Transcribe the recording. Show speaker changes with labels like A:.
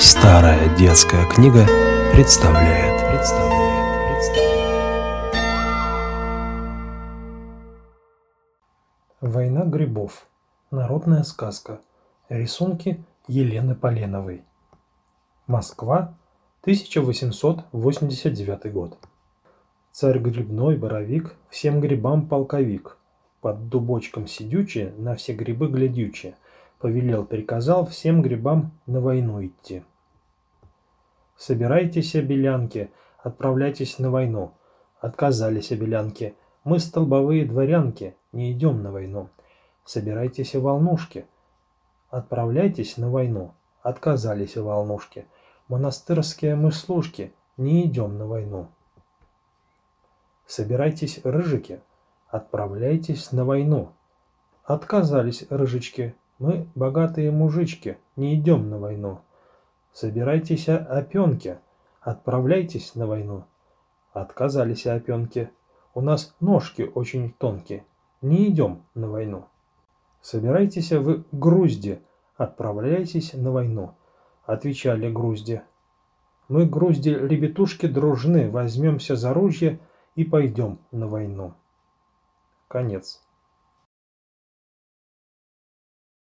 A: Старая детская книга представляет. представляет, представляет.
B: Война грибов. Народная сказка. Рисунки Елены Поленовой. Москва, 1889 год. Царь грибной боровик, всем грибам полковик. Под дубочком сидючи, на все грибы глядючи, повелел, приказал всем грибам на войну идти. Собирайтесь, обелянки, отправляйтесь на войну. Отказались обелянки. Мы столбовые дворянки, не идем на войну. Собирайтесь, волнушки. Отправляйтесь на войну. Отказались волнушки. Монастырские мы служки, не идем на войну. Собирайтесь, рыжики. Отправляйтесь на войну. Отказались рыжички. Мы богатые мужички, не идем на войну. Собирайтесь, опенки, отправляйтесь на войну. Отказались опенки. У нас ножки очень тонкие, не идем на войну. Собирайтесь вы, грузди, отправляйтесь на войну. Отвечали грузди. Мы, грузди, ребятушки дружны, возьмемся за ружье и пойдем на войну. Конец.